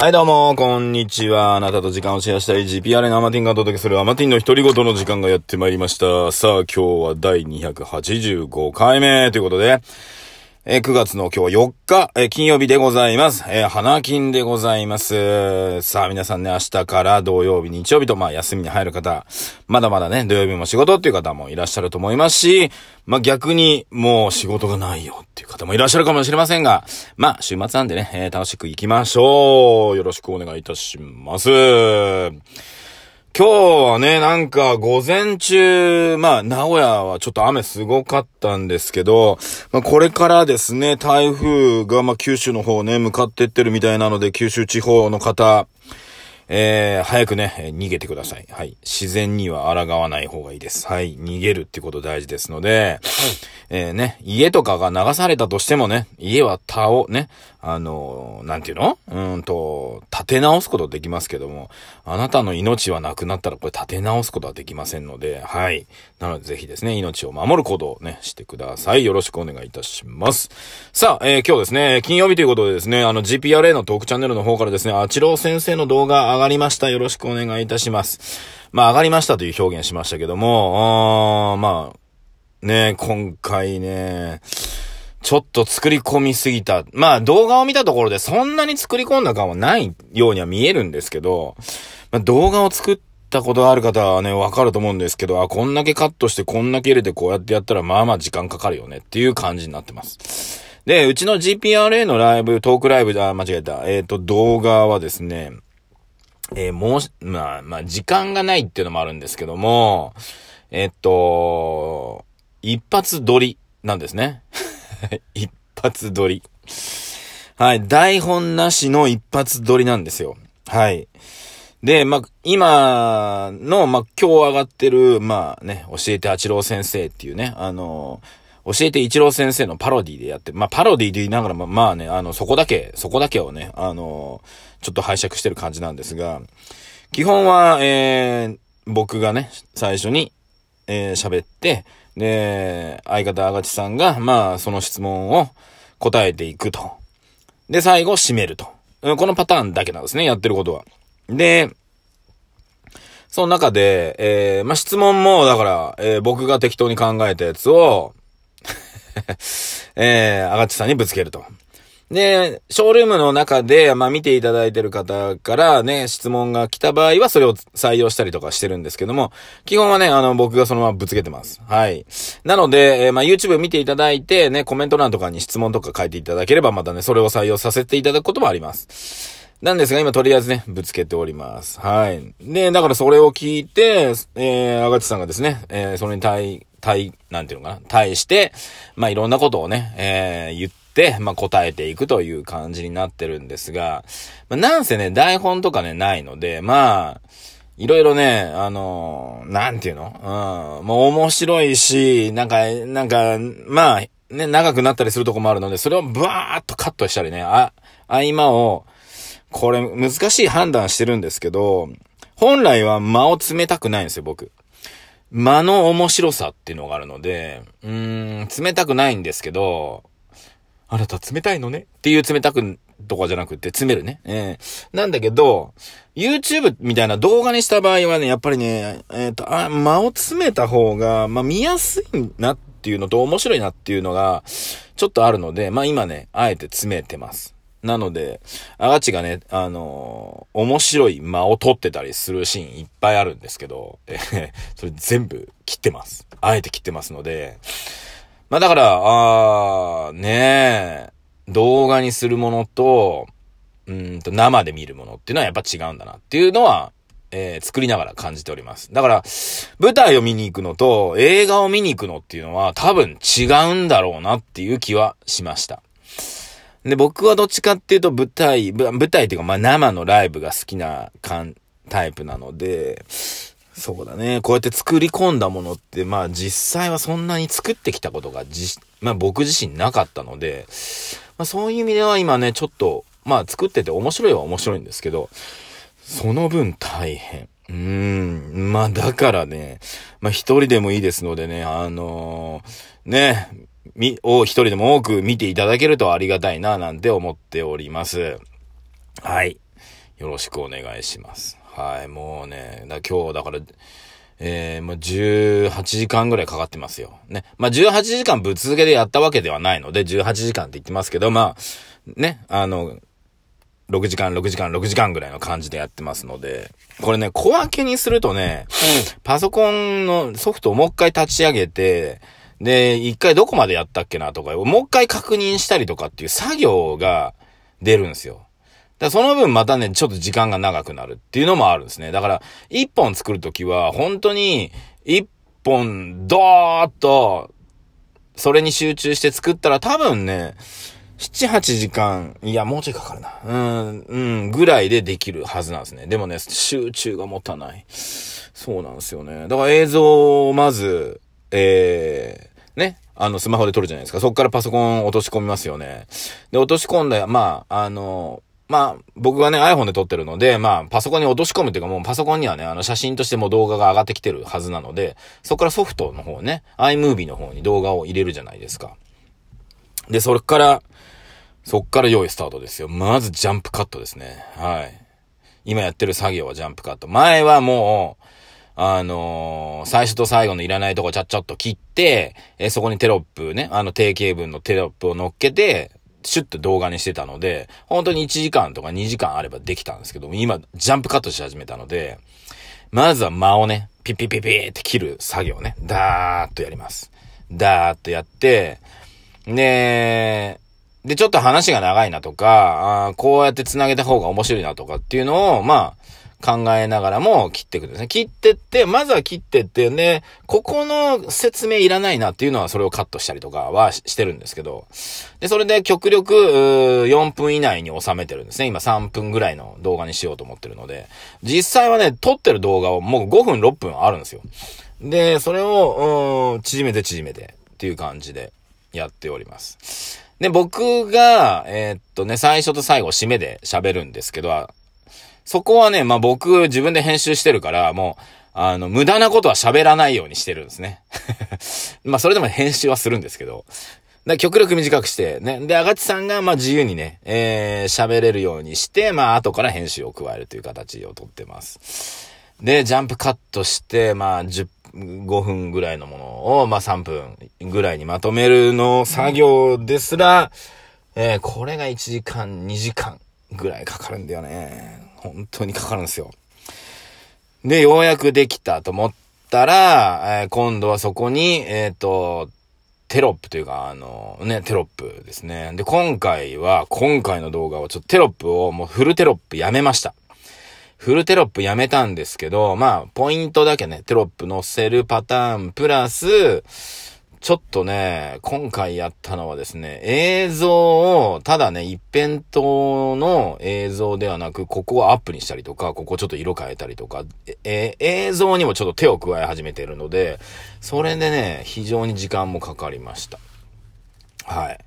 はい、どうも、こんにちは。あなたと時間をシェアしたい GPR のアマティンがお届けするアマティンの独り言の時間がやってまいりました。さあ、今日は第285回目ということで、えー9月の今日4日、えー金曜日でございます。えー花金でございます。さあ、皆さんね、明日から土曜日、日曜日と、まあ、休みに入る方、まだまだね、土曜日も仕事っていう方もいらっしゃると思いますし、まあ、逆に、もう仕事がないよっていう方もいらっしゃるかもしれませんが、まあ、週末なんでね、えー楽しく行きましょう。よろしくお願いいたします。今日はね、なんか午前中、まあ名古屋はちょっと雨すごかったんですけど、まあこれからですね、台風がまあ九州の方ね、向かってってるみたいなので、九州地方の方、えー、早くね、えー逃げてください。はい。自然には抗わない方がいいです。はい。逃げるってこと大事ですので、えーね、家とかが流されたとしてもね、家は倒、ね、あのーなんていうの？うーんと、立て直すことできますけども、あなたの命はなくなったらこれ立て直すことはできませんので、はい。なのでぜひですね、命を守る行動をね、してください。よろしくお願いいたします。さあ、えー今日ですね、金曜日ということでですね、あの GPRA のトークチャンネルの方からですね、あちろう先生の動画上がりました。よろしくお願いいたします。まあ、上がりましたという表現しましたけども、あまあ、ね今回ね、ちょっと作り込みすぎた。まあ動画を見たところでそんなに作り込んだ感はないようには見えるんですけど、まあ、動画を作ったことある方はね、わかると思うんですけど、あ、こんだけカットしてこんだけ入れてこうやってやったらまあまあ時間かかるよねっていう感じになってます。で、うちの GPRA のライブ、トークライブ、あ、間違えた。えっ、と、動画はですね、えーもう、まあ、まあ、時間がないっていうのもあるんですけども、えっと、一発撮りなんですね。一発撮り。はい。台本なしの一発撮りなんですよ。はい。で、まあ、今の、まあ、今日上がってる、まあね、教えてあちろう先生っていうね、あの、教えて一郎先生のパロディでやって、まあ、パロディで言いながら、まあ、まあね、あの、そこだけ、そこだけをね、あの、ちょっと拝借してる感じなんですが、基本は、えー、僕がね、最初に、えー喋って、で、相方あがちさんが、まあ、その質問を答えていくと。で、最後、締めると。このパターンだけなんですね、やってることは。で、その中で、えー、まあ、質問も、だから、えー僕が適当に考えたやつを、えー、あがちさんにぶつけると。で、ショールームの中で、まあ、見ていただいてる方からね、質問が来た場合はそれを採用したりとかしてるんですけども、基本はね、あの、僕がそのままぶつけてます。はい。なので、えーまあ、YouTube 見ていただいて、ね、コメント欄とかに質問とか書いていただければ、またね、それを採用させていただくこともあります。なんですが、今とりあえずね、ぶつけております。はい。で、だからそれを聞いて、えー、あがちさんがですね、えー、それに対、対、なんていうのかな、対して、まあ、いろんなことをね、えー、言って、まあ、答えていくという感じになってるんですが、まあ、なんせね、台本とかね、ないので、まあ、いろいろね、あのーなんていうの？うん、もう面白いし、なんか、なんか、まあ、ね、長くなったりするとこもあるので、それをブワーっとカットしたりね、あ、合間を、これ難しい判断してるんですけど、本来は間を詰めたくないんですよ、僕。間の面白さっていうのがあるので、うーん、冷たくないんですけど、あなた冷たいのね？っていう冷たくとかじゃなくて、詰めるね。ええなんだけど、YouTube みたいな動画にした場合はね、やっぱりね、えっ、と、あ、間を詰めた方が、まあ見やすいなっていうのと面白いなっていうのが、ちょっとあるので、まあ今ね、あえて詰めてます。なので、あがちがね、あのー面白い間を取ってたりするシーンいっぱいあるんですけど、えーそれ全部切ってます。あえて切ってますので、まあだから、あー、ねえ、動画にするものと、うんと生で見るものっていうのはやっぱ違うんだなっていうのは、えー作りながら感じております。だから、舞台を見に行くのと映画を見に行くのっていうのは多分違うんだろうなっていう気はしました。で、僕はどっちかっていうと舞台、舞台っていうかまあ生のライブが好きな感タイプなので、そうだね。こうやって作り込んだものって、まあ実際はそんなに作ってきたことがじ、まあ僕自身なかったので、まあそういう意味では今ね、ちょっと、まあ作ってて面白いは面白いんですけど、その分大変。うーん。まあだからね、まあ一人でもいいですのでね、あのーね、み、を一人でも多く見ていただけるとありがたいな、なんて思っております。はい。よろしくお願いします。はい、もうね、だ今日だから、えー、まあ、18時間ぐらいかかってますよ。ね。まあ、18時間ぶっ続けでやったわけではないので、18時間って言ってますけど、まあ、ね、あの、6時間、6時間、6時間ぐらいの感じでやってますので、これね、小分けにするとね、パソコンのソフトをもう一回立ち上げて、で、一回どこまでやったっけなとか、もう一回確認したりとかっていう作業が出るんですよ。だその分またね、ちょっと時間が長くなるっていうのもあるんですね。だから、一本作るときは、本当に、一本、ドーッと、それに集中して作ったら多分ね、7、8時間、いや、もうちょいかかるな。うん、うん、ぐらいでできるはずなんですね。でもね、集中が持たない。そうなんですよね。だから映像をまず、えー、ね、あの、スマホで撮るじゃないですか。そっからパソコン落とし込みますよね。で、落とし込んだ、まあ、あの、まあ、僕がね、iPhone で撮ってるので、まあ、パソコンに落とし込むっていうか、もうパソコンにはね、あの、写真としても動画が上がってきてるはずなので、そこからソフトの方ね、iMovie の方に動画を入れるじゃないですか。で、それから、そっから用意スタートですよ。まずジャンプカットですね。はい。今やってる作業はジャンプカット。前はもう、あのー、最初と最後のいらないとこちゃっちゃっと切って、え、そこにテロップね、あの定型文のテロップを乗っけて、シュッと動画にしてたので、本当に1時間とか2時間あればできたんですけど、今、ジャンプカットし始めたので、まずは間をね、ピピピピーって切る作業ね、ダーッとやります。ダーッとやって、で、で、ちょっと話が長いなとか、あこうやって繋げた方が面白いなとかっていうのを、まあ、考えながらも切っていくんですね。切ってって、まずは切ってってね、ここの説明いらないなっていうのはそれをカットしたりとかはしてるんですけど、で、それで極力、4分以内に収めてるんですね。今3分ぐらいの動画にしようと思ってるので、実際はね、撮ってる動画をもう5分6分あるんですよ。で、それを、縮めて縮めてっていう感じでやっております。で、僕が、えー、っとね、最初と最後締めで喋るんですけど、そこはね、まあ僕自分で編集してるから、もう、あの、無駄なことは喋らないようにしてるんですね。まあそれでも編集はするんですけど。で極力短くして、ね。で、あがちさんが、ま自由にね、えー、喋れるようにして、まあ後から編集を加えるという形をとってます。で、ジャンプカットして、まあ10 5分ぐらいのものを、まあ、3分ぐらいにまとめるの作業ですら、えー、これが1時間、2時間ぐらいかかるんだよね。本当にかかるんですよ。で、ようやくできたと思ったら、えー、今度はそこに、えっ、ー、と、テロップというか、あの、ね、テロップですね。で、今回は、今回の動画をちょっとテロップをもうフルテロップやめました。フルテロップやめたんですけど、まあ、ポイントだけね、テロップ載せるパターン、プラス、ちょっとね、今回やったのはですね、映像を、ただね、一辺倒の映像ではなく、ここをアップにしたりとか、ここちょっと色変えたりとか、え映像にもちょっと手を加え始めているので、それでね、非常に時間もかかりました。はい。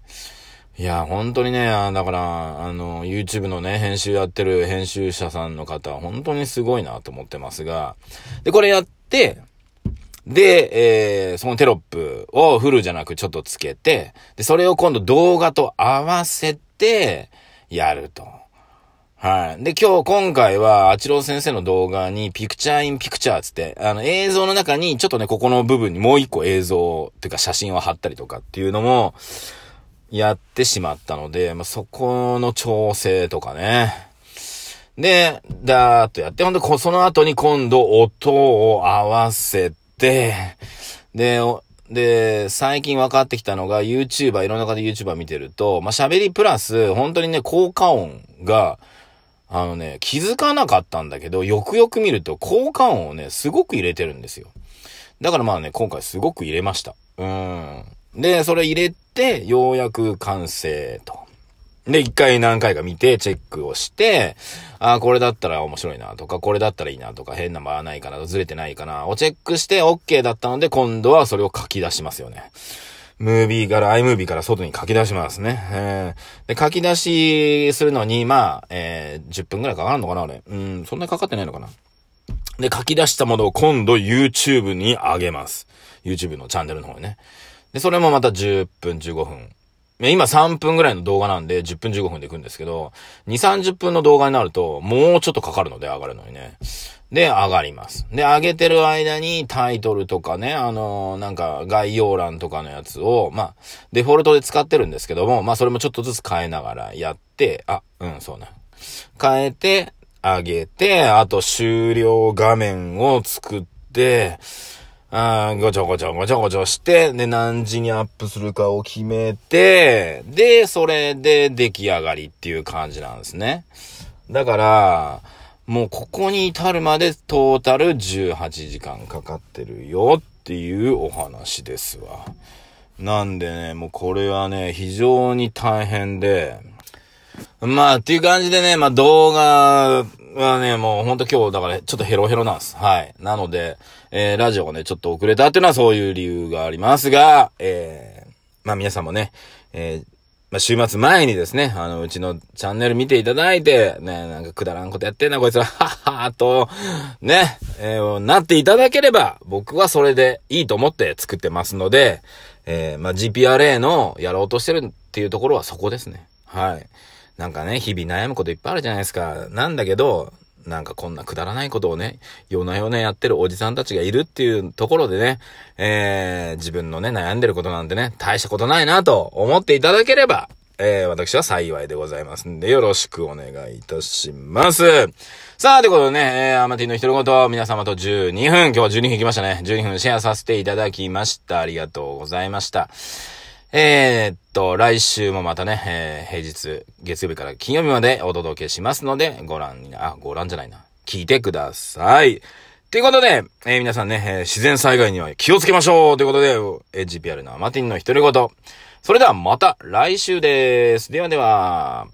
いや、本当にね、だから、あの、YouTube のね、編集やってる編集者さんの方、本当にすごいなと思ってますが、で、これやって、で、えー、そのテロップをフルじゃなくちょっとつけて、で、それを今度動画と合わせて、やると。はい。で、今日、今回は、あちろう先生の動画に、ピクチャーインピクチャーつって、あの、映像の中に、ちょっとね、ここの部分にもう一個映像、っていうか写真を貼ったりとかっていうのも、やってしまったので、まあ、そこの調整とかね。で、だーっとやって、ほんで、その後に今度音を合わせて、で、で、最近分かってきたのが YouTuber、いろんな方 YouTuber 見てると、まあ、喋りプラス、本当にね、効果音が、あのね、気づかなかったんだけど、よくよく見ると効果音をね、すごく入れてるんですよ。だからまあね、今回すごく入れました。うん。で、それ入れて、ようやく完成と。で、一回何回か見て、チェックをして、ああ、これだったら面白いなとか、これだったらいいなとか、変な間はないかな、ずれてないかな、をチェックして OK だったので、今度はそれを書き出しますよね。ムービーから、iMovie から外に書き出しますね。えー、で、書き出しするのに、まあ、えー、10分くらいかかるのかな、俺。うん、そんなにかかってないのかな。で、書き出したものを今度 YouTube に上げます。YouTube のチャンネルの方にね。で、それもまた10分、15分今3分ぐらいの動画なんで10分15分で行くんですけど、2、30分の動画になるともうちょっとかかるので上がるのにね。で、上がります。で、上げてる間にタイトルとかね、あのー、なんか概要欄とかのやつを、まあ、デフォルトで使ってるんですけども、まあそれもちょっとずつ変えながらやって、あ、うん、そうな。変えて、上げて、あと終了画面を作って、あごちょごちょごちょごちょして、で、何時にアップするかを決めて、で、それで出来上がりっていう感じなんですね。だから、もうここに至るまでトータル18時間かかってるよっていうお話ですわ。なんでね、もうこれはね、非常に大変で、まあ、っていう感じでね、まあ動画はね、もうほんと今日、だからちょっとヘロヘロなんです。はい。なので、えー、ラジオがね、ちょっと遅れたっていうのはそういう理由がありますが、えー、まあ皆さんもね、えー、まあ、週末前にですね、あの、うちのチャンネル見ていただいて、ね、なんかくだらんことやってんな、こいつら、はっはーと、ね、えー、なっていただければ、僕はそれでいいと思って作ってますので、えー、まあ、GPRA のやろうとしてるっていうところはそこですね。はい。なんかね、日々悩むこといっぱいあるじゃないですか。なんだけど、なんかこんなくだらないことをね、夜な夜なやってるおじさんたちがいるっていうところでね、えー、自分のね、悩んでることなんてね、大したことないなと思っていただければ、えー、私は幸いでございますんで、よろしくお願いいたします。さあ、ということでね、えー、アマティの独り言、皆様と12分、今日は12分行きましたね。12分シェアさせていただきました。ありがとうございました。えー、っと、来週もまたね、えー、平日、月曜日から金曜日までお届けしますので、ご覧にな、あ、ご覧じゃないな。聞いてください。ということで、えー、皆さんね、えー、自然災害には気をつけましょうということで、えー、GPR のマティンの一人ごと。それではまた来週です。ではでは。